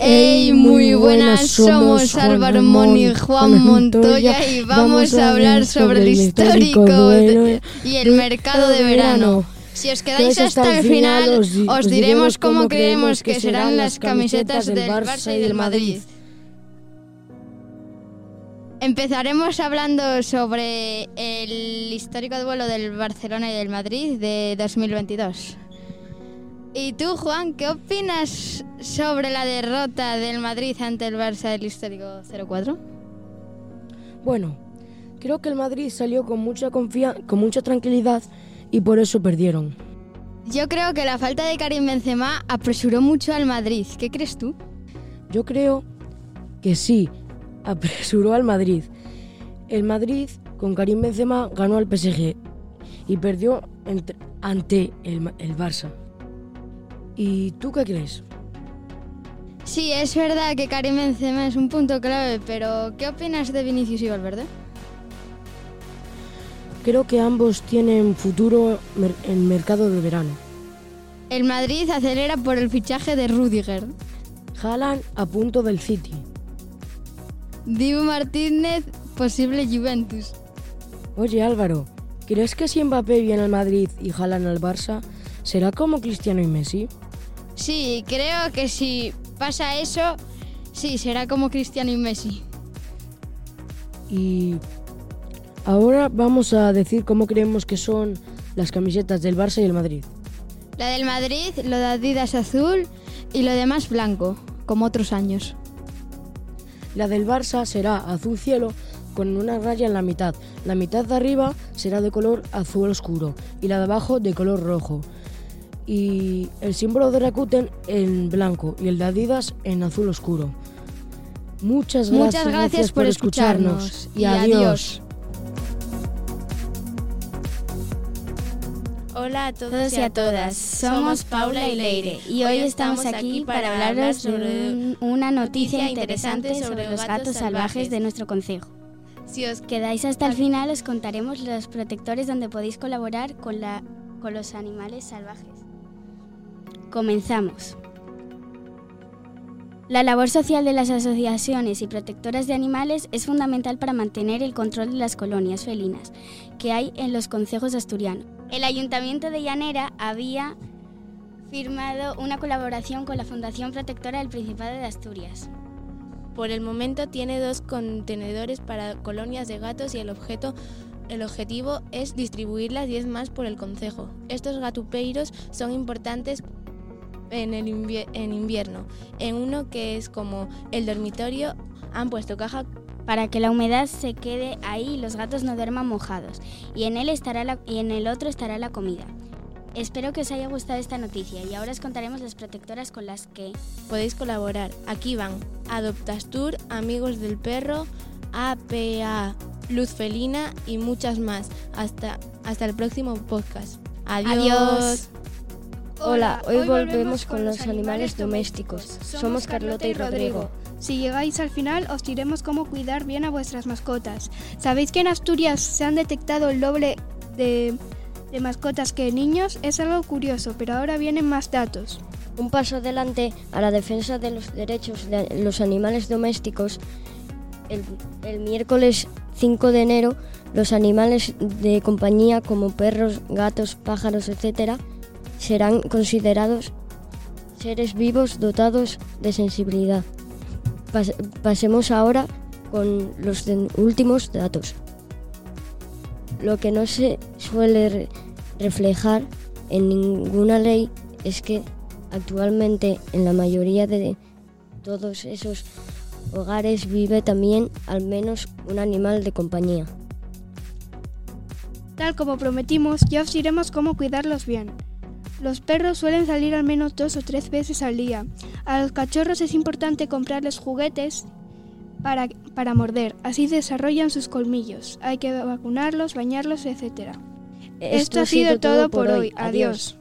Hey, muy buenas, somos Álvaro Moni y Juan Montoya y vamos a hablar sobre el histórico y el mercado de verano. Si os quedáis hasta el final, os diremos cómo creemos que serán las camisetas del Barça y del Madrid. Empezaremos hablando sobre el histórico duelo del Barcelona y del Madrid de 2022. ¿Y tú, Juan, qué opinas sobre la derrota del Madrid ante el Barça del histórico 0-4? Bueno, creo que el Madrid salió con mucha confianza, con mucha tranquilidad y por eso perdieron. Yo creo que la falta de Karim Benzema apresuró mucho al Madrid. ¿Qué crees tú? Yo creo que sí, apresuró al Madrid. El Madrid con Karim Benzema ganó al PSG y perdió ante el, el Barça. ¿Y tú qué crees? Sí, es verdad que Karim Benzema es un punto clave, pero ¿qué opinas de Vinicius y Valverde? Creo que ambos tienen futuro en mercado de verano. El Madrid acelera por el fichaje de Rudiger. Haaland a punto del City. Dibu Martínez, posible Juventus. Oye Álvaro, ¿crees que si Mbappé viene al Madrid y Haaland al Barça, será como Cristiano y Messi? Sí, creo que si pasa eso, sí, será como Cristiano y Messi. Y ahora vamos a decir cómo creemos que son las camisetas del Barça y el Madrid. La del Madrid, lo de Adidas azul y lo demás blanco, como otros años. La del Barça será azul cielo con una raya en la mitad. La mitad de arriba será de color azul oscuro y la de abajo de color rojo y el símbolo de Rakuten en blanco y el de Adidas en azul oscuro. Muchas gracias, Muchas gracias por, escucharnos, y, adiós. Hola a todos y a todas, somos Paula y Leire y hoy estamos aquí para hablaros sobre una noticia interesante sobre los gatos salvajes de nuestro concejo. Si os quedáis hasta el final os contaremos los protectores donde podéis colaborar con, la, con los animales salvajes. Comenzamos. La labor social de las asociaciones y protectoras de animales es fundamental para mantener el control de las colonias felinas que hay en los concejos asturianos. El Ayuntamiento de Llanera había firmado una colaboración con la Fundación Protectora del Principado de Asturias. Por el momento tiene dos contenedores para colonias de gatos y el objeto el objetivo es distribuir 10 más por el concejo. Estos gatupeiros son importantes en, el en invierno. En uno que es como el dormitorio han puesto caja para que la humedad se quede ahí y los gatos no duerman mojados. Y en, él estará la, y en el otro estará la comida. Espero que os haya gustado esta noticia y ahora os contaremos las protectoras con las que podéis colaborar. Aquí van Adoptastur, Amigos del Perro, APA, Luz Felina y muchas más. Hasta, hasta el próximo podcast. Adiós. Hola, hoy volvemos con los animales domésticos. Somos Carlota y Rodrigo. Si llegáis al final, os diremos cómo cuidar bien a vuestras mascotas. ¿Sabéis que en Asturias se han detectado el doble de, mascotas que niños? Es algo curioso, pero ahora vienen más datos. Un paso adelante a la defensa de los derechos de los animales domésticos. El, el miércoles 5 de enero, los animales de compañía como perros, gatos, pájaros, etc., serán considerados seres vivos dotados de sensibilidad. pasemos ahora con los últimos datos. Lo que no se suele reflejar en ninguna ley es que actualmente en la mayoría de todos esos hogares vive también al menos un animal de compañía. Tal como prometimos, ya os diremos cómo cuidarlos bien. Los perros suelen salir al menos dos o tres veces al día. A los cachorros es importante comprarles juguetes para, para morder, así desarrollan sus colmillos. Hay que vacunarlos, bañarlos, etc. Esto, ha sido todo por hoy. Adiós.